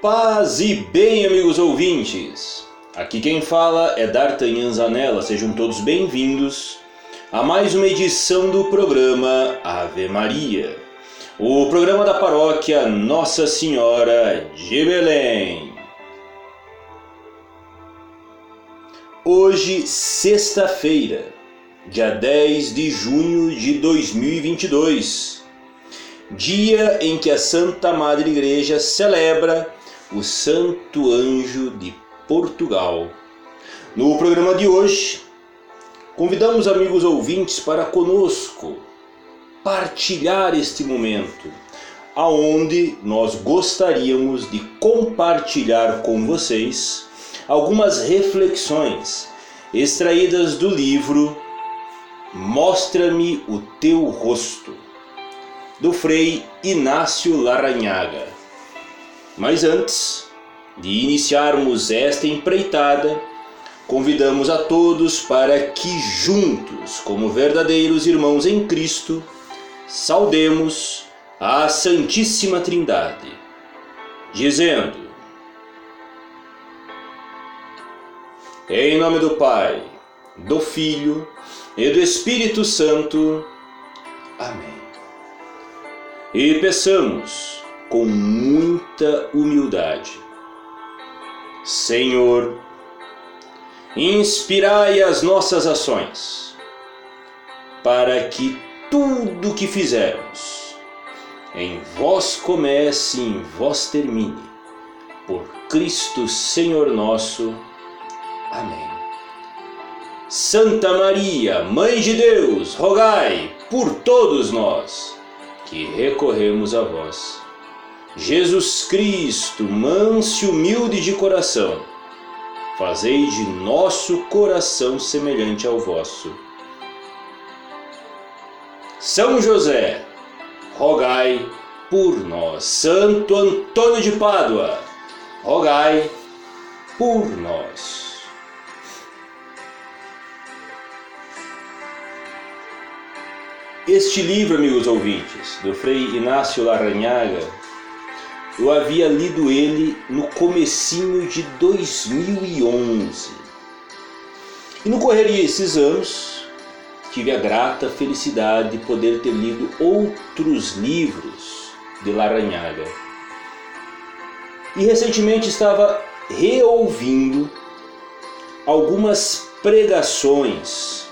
Paz e bem, amigos ouvintes! Aqui quem fala é D'Artagnan Zanella, sejam todos bem-vindos a mais uma edição do programa Ave Maria, o programa da paróquia Nossa Senhora de Belém. Hoje, sexta-feira, dia 10 de junho de 2022, dia em que a Santa Madre Igreja celebra o Santo Anjo de Portugal. No programa de hoje, convidamos amigos ouvintes para conosco partilhar este momento, aonde nós gostaríamos de compartilhar com vocês algumas reflexões extraídas do livro Mostra-me o teu rosto, do Frei Inácio Laranhaga. Mas antes de iniciarmos esta empreitada, convidamos a todos para que juntos, como verdadeiros irmãos em Cristo, saudemos a Santíssima Trindade, dizendo: Em nome do Pai, do Filho e do Espírito Santo. Amém. E peçamos com muita humildade. Senhor, inspirai as nossas ações, para que tudo que fizermos em vós comece e em vós termine. Por Cristo Senhor nosso. Amém. Santa Maria, Mãe de Deus, rogai por todos nós que recorremos a vós. Jesus Cristo, manso e humilde de coração, fazei de nosso coração semelhante ao vosso. São José, rogai por nós. Santo Antônio de Pádua, rogai por nós. Este livro, amigos ouvintes, do Frei Inácio Laranhaga, eu havia lido ele no comecinho de 2011. E no correr desses anos, tive a grata felicidade de poder ter lido outros livros de Laranhaga. E recentemente estava reouvindo algumas pregações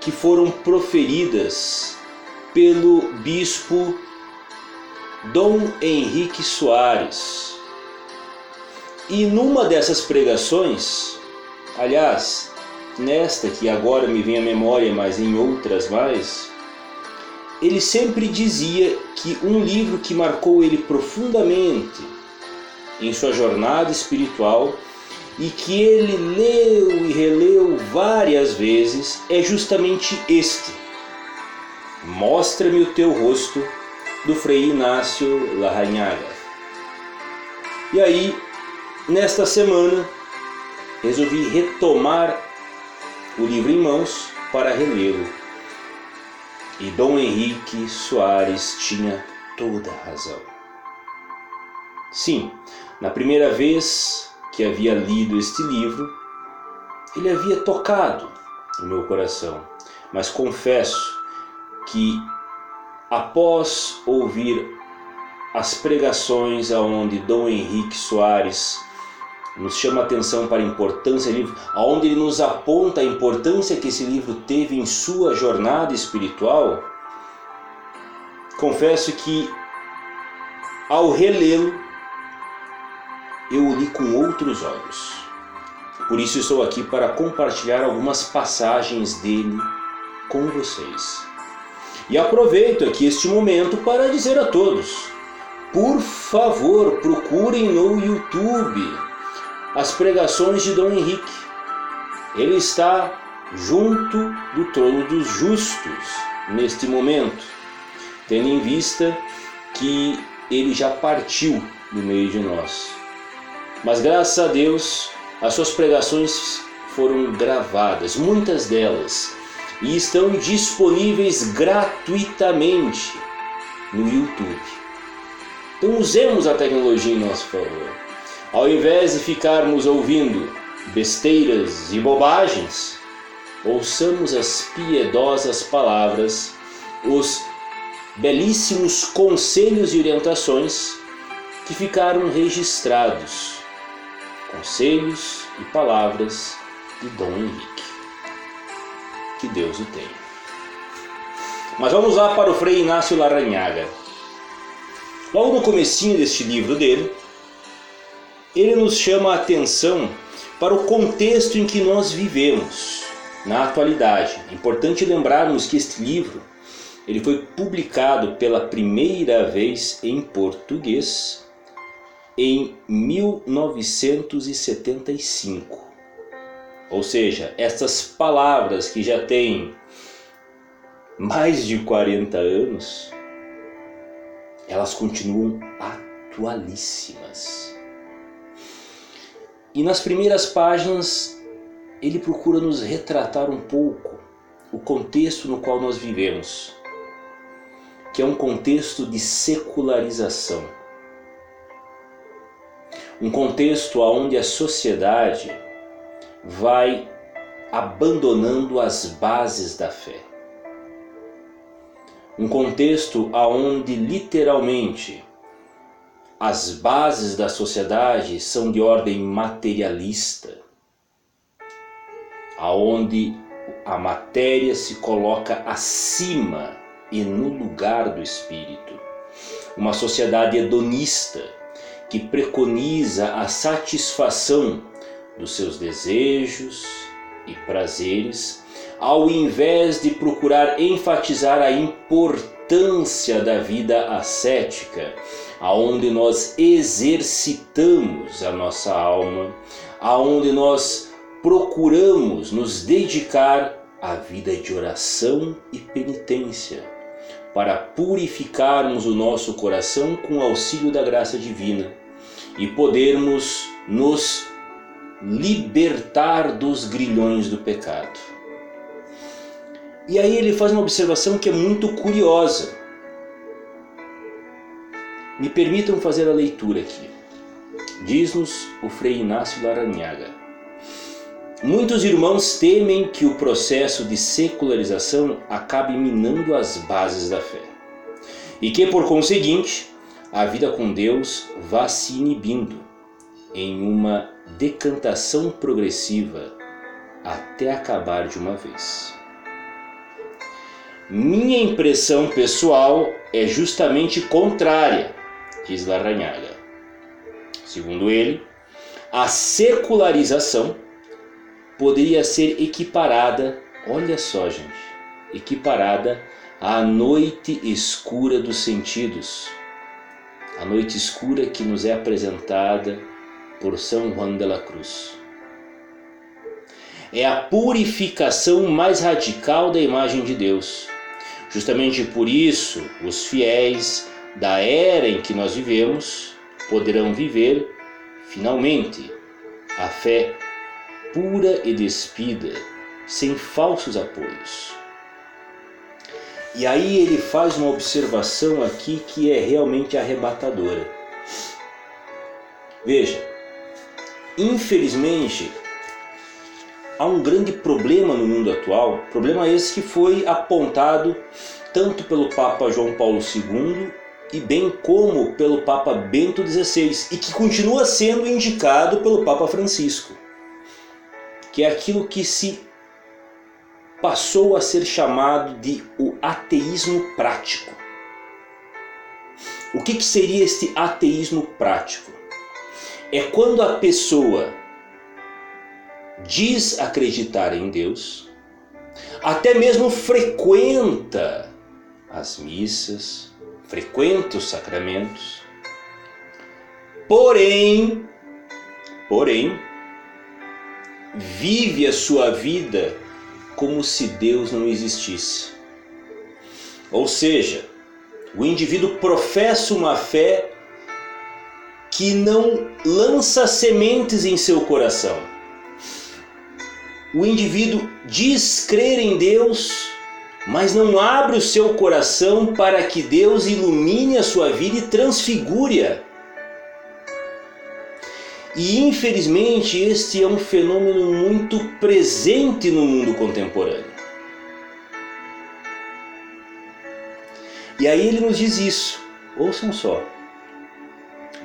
que foram proferidas pelo bispo Dom Henrique Soares. E numa dessas pregações, aliás, nesta que agora me vem à memória, mas em outras mais, ele sempre dizia que um livro que marcou ele profundamente em sua jornada espiritual e que ele leu e releu várias vezes é justamente este. Mostra-me o teu rosto do Frei Inácio Larrañaga. E aí, nesta semana, resolvi retomar o livro em mãos para relê-lo. E Dom Henrique Soares tinha toda a razão. Sim, na primeira vez que havia lido este livro, ele havia tocado o meu coração, mas confesso que após ouvir as pregações aonde Dom Henrique Soares nos chama a atenção para a importância do livro, aonde ele nos aponta a importância que esse livro teve em sua jornada espiritual, confesso que ao relê-lo eu o li com outros olhos. Por isso estou aqui para compartilhar algumas passagens dele com vocês. E aproveito aqui este momento para dizer a todos: por favor, procurem no YouTube as pregações de Dom Henrique. Ele está junto do trono dos justos neste momento, tendo em vista que ele já partiu do meio de nós. Mas graças a Deus, as suas pregações foram gravadas, muitas delas e estão disponíveis gratuitamente no YouTube. Então usemos a tecnologia em nosso favor. Ao invés de ficarmos ouvindo besteiras e bobagens, ouçamos as piedosas palavras, os belíssimos conselhos e orientações que ficaram registrados. Conselhos e palavras de Dom Henrique. Que Deus o tenha. Mas vamos lá para o Frei Inácio Laranhaga. Logo no comecinho deste livro dele, ele nos chama a atenção para o contexto em que nós vivemos na atualidade. É importante lembrarmos que este livro ele foi publicado pela primeira vez em português em 1975. Ou seja, essas palavras que já têm mais de 40 anos, elas continuam atualíssimas. E nas primeiras páginas ele procura nos retratar um pouco o contexto no qual nós vivemos, que é um contexto de secularização. Um contexto onde a sociedade vai abandonando as bases da fé. Um contexto onde literalmente as bases da sociedade são de ordem materialista, aonde a matéria se coloca acima e no lugar do espírito. Uma sociedade hedonista que preconiza a satisfação dos seus desejos e prazeres, ao invés de procurar enfatizar a importância da vida ascética aonde nós exercitamos a nossa alma, aonde nós procuramos nos dedicar à vida de oração e penitência, para purificarmos o nosso coração com o auxílio da graça divina e podermos nos libertar dos grilhões do pecado. E aí ele faz uma observação que é muito curiosa. Me permitam fazer a leitura aqui. Diz-nos o Frei Inácio Laranhaga. Muitos irmãos temem que o processo de secularização acabe minando as bases da fé e que, por conseguinte, a vida com Deus vá se inibindo em uma decantação progressiva até acabar de uma vez. Minha impressão pessoal é justamente contrária diz Larranhaga. Segundo ele, a secularização poderia ser equiparada, olha só, gente, equiparada à noite escura dos sentidos. A noite escura que nos é apresentada por São Juan de la Cruz. É a purificação mais radical da imagem de Deus. Justamente por isso, os fiéis da era em que nós vivemos poderão viver, finalmente, a fé pura e despida, sem falsos apoios. E aí ele faz uma observação aqui que é realmente arrebatadora. Veja, infelizmente, há um grande problema no mundo atual, problema esse que foi apontado tanto pelo Papa João Paulo II e bem como pelo Papa Bento XVI e que continua sendo indicado pelo Papa Francisco, que é aquilo que se passou a ser chamado de o ateísmo prático. O que, que seria este ateísmo prático? É quando a pessoa diz acreditar em Deus, até mesmo frequenta as missas, frequenta os sacramentos, porém, porém, vive a sua vida como se Deus não existisse. Ou seja, o indivíduo professa uma fé que não lança sementes em seu coração. O indivíduo diz crer em Deus, mas não abre o seu coração para que Deus ilumine a sua vida e transfigure-a. E infelizmente este é um fenômeno muito presente no mundo contemporâneo. E aí ele nos diz isso. Ouçam só.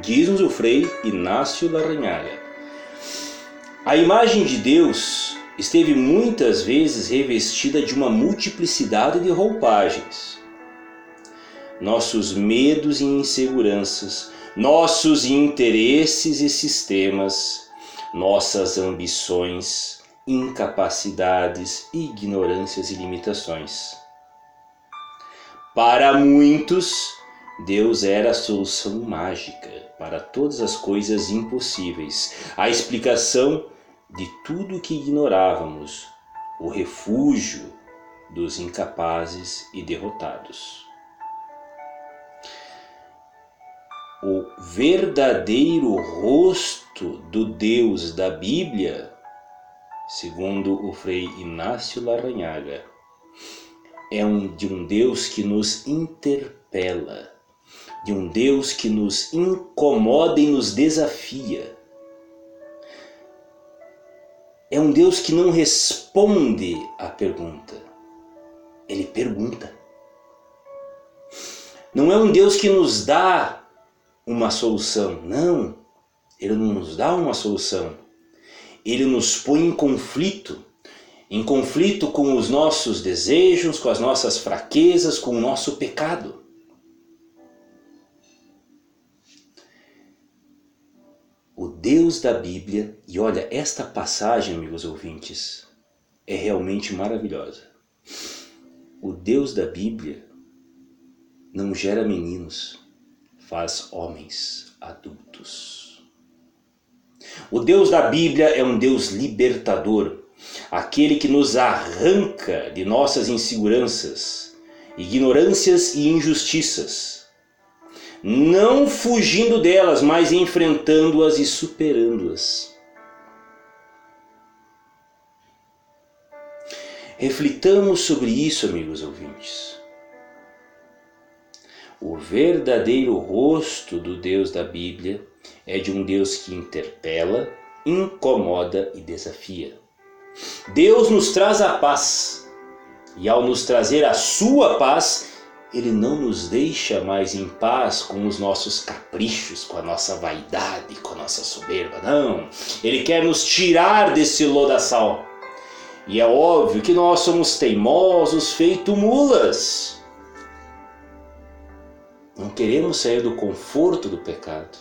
Diz-nos frei Inácio Larranhaga. A imagem de Deus esteve muitas vezes revestida de uma multiplicidade de roupagens. Nossos medos e inseguranças, nossos interesses e sistemas, nossas ambições, incapacidades, ignorâncias e limitações. Para muitos, Deus era a solução mágica para todas as coisas impossíveis, a explicação de tudo que ignorávamos, o refúgio dos incapazes e derrotados. O verdadeiro rosto do Deus da Bíblia, segundo o Frei Inácio Larranhaga, é um, de um Deus que nos interpela, de um Deus que nos incomoda e nos desafia. É um Deus que não responde à pergunta, ele pergunta. Não é um Deus que nos dá uma solução, não, ele não nos dá uma solução. Ele nos põe em conflito, em conflito com os nossos desejos, com as nossas fraquezas, com o nosso pecado. O Deus da Bíblia, e olha, esta passagem, amigos ouvintes, é realmente maravilhosa. O Deus da Bíblia não gera meninos, faz homens adultos. O Deus da Bíblia é um Deus libertador, aquele que nos arranca de nossas inseguranças, ignorâncias e injustiças não fugindo delas, mas enfrentando-as e superando-as. Reflitamos sobre isso, amigos ouvintes. O verdadeiro rosto do Deus da Bíblia é de um Deus que interpela, incomoda e desafia. Deus nos traz a paz, e ao nos trazer a sua paz, ele não nos deixa mais em paz com os nossos caprichos, com a nossa vaidade, com a nossa soberba, não. Ele quer nos tirar desse lodaçal. E é óbvio que nós somos teimosos, feito mulas. Não queremos sair do conforto do pecado.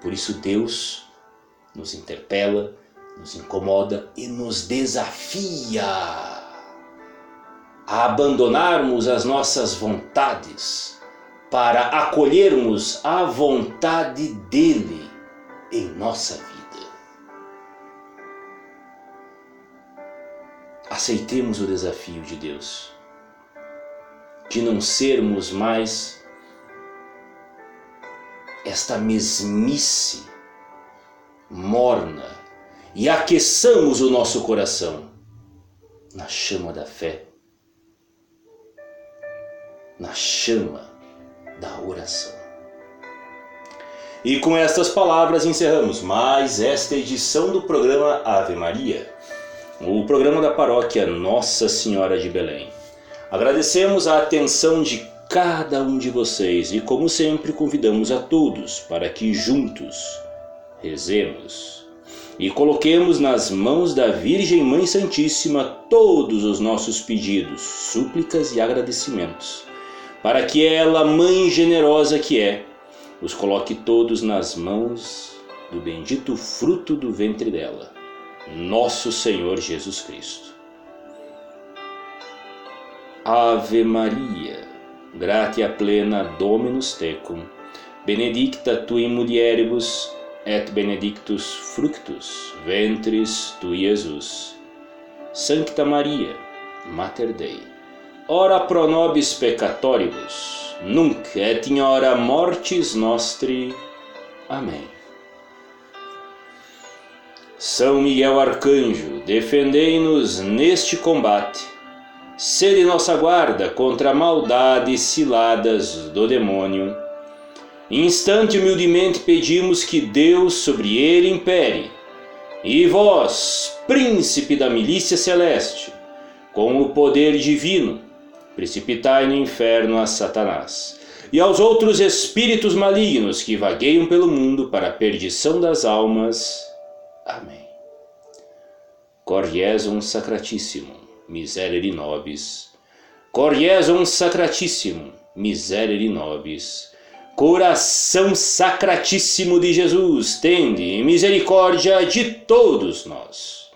Por isso Deus nos interpela, nos incomoda e nos desafia a abandonarmos as nossas vontades para acolhermos a vontade dele em nossa vida. Aceitemos o desafio de Deus de não sermos mais esta mesmice morna e aqueçamos o nosso coração na chama da fé na chama da oração. E com estas palavras encerramos mais esta edição do programa Ave Maria, o programa da paróquia Nossa Senhora de Belém. Agradecemos a atenção de cada um de vocês e, como sempre, convidamos a todos para que juntos rezemos e coloquemos nas mãos da Virgem Mãe Santíssima todos os nossos pedidos, súplicas e agradecimentos para que ela, mãe generosa que é, os coloque todos nas mãos do bendito fruto do ventre dela, nosso Senhor Jesus Cristo. Ave Maria, gratia plena Dominus tecum, benedicta tu in mulieribus et benedictus fructus ventris tu Jesus. Sancta Maria, Mater Dei ora pro nobis peccatoribus, nunc et in hora mortis nostri. Amém. São Miguel Arcanjo, defendei-nos neste combate. Sede nossa guarda contra a maldade e ciladas do demônio. Instante humildemente pedimos que Deus sobre ele impere. E vós, príncipe da milícia celeste, com o poder divino, precipitai no inferno a Satanás e aos outros espíritos malignos que vagueiam pelo mundo para a perdição das almas. Amém. Coriesum Sacratissimum, miserere nobis. Coriesum Sacratissimum, miserere nobis. Coração Sacratíssimo de Jesus, tende misericórdia de todos nós.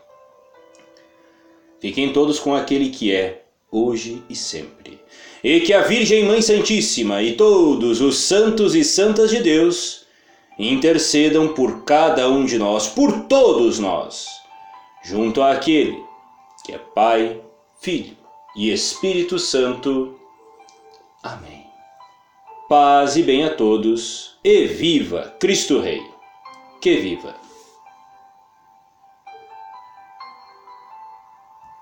Fiquem todos com aquele que é, hoje e sempre e que a Virgem Mãe Santíssima e todos os santos e santas de Deus intercedam por cada um de nós, por todos nós, junto àquele que é Pai, Filho e Espírito Santo. Amém. Paz e bem a todos, e viva Cristo Rei. Que viva!